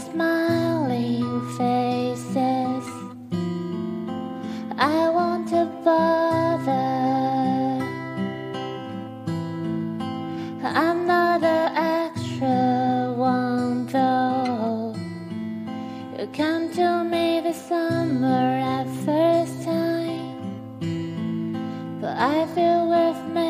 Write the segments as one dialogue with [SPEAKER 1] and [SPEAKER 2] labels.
[SPEAKER 1] smiling faces. I want to bother. I'm not an extra one though. You come to me this summer at first time, but I feel worth making.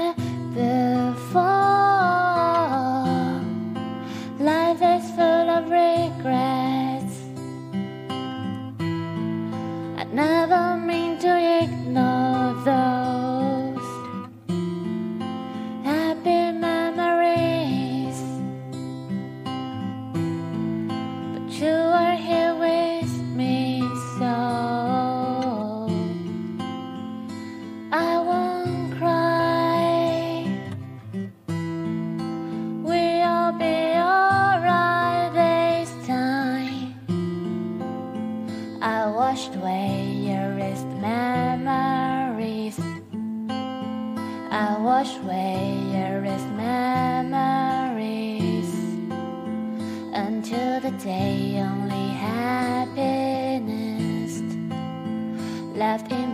[SPEAKER 1] 生命的。I washed away your memories. I washed away your memories until the day only happiness left in.